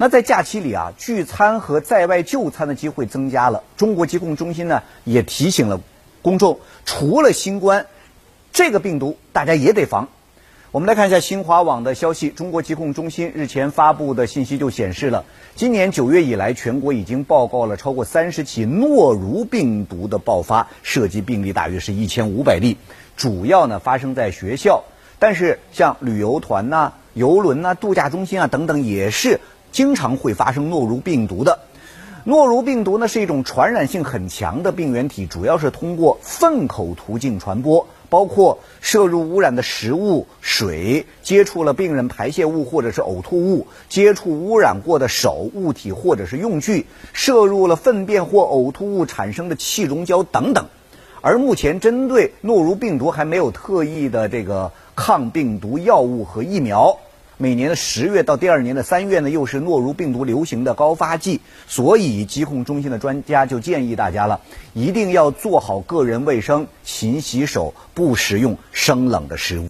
那在假期里啊，聚餐和在外就餐的机会增加了。中国疾控中心呢也提醒了公众，除了新冠，这个病毒大家也得防。我们来看一下新华网的消息，中国疾控中心日前发布的信息就显示了，今年九月以来，全国已经报告了超过三十起诺如病毒的爆发，涉及病例大约是一千五百例，主要呢发生在学校，但是像旅游团呐、游轮呐、度假中心啊等等，也是经常会发生诺如病毒的。诺如病毒呢是一种传染性很强的病原体，主要是通过粪口途径传播。包括摄入污染的食物、水，接触了病人排泄物或者是呕吐物，接触污染过的手、物体或者是用具，摄入了粪便或呕吐物产生的气溶胶等等。而目前针对诺如病毒还没有特异的这个抗病毒药物和疫苗。每年的十月到第二年的三月呢，又是诺如病毒流行的高发季，所以疾控中心的专家就建议大家了，一定要做好个人卫生，勤洗手，不食用生冷的食物。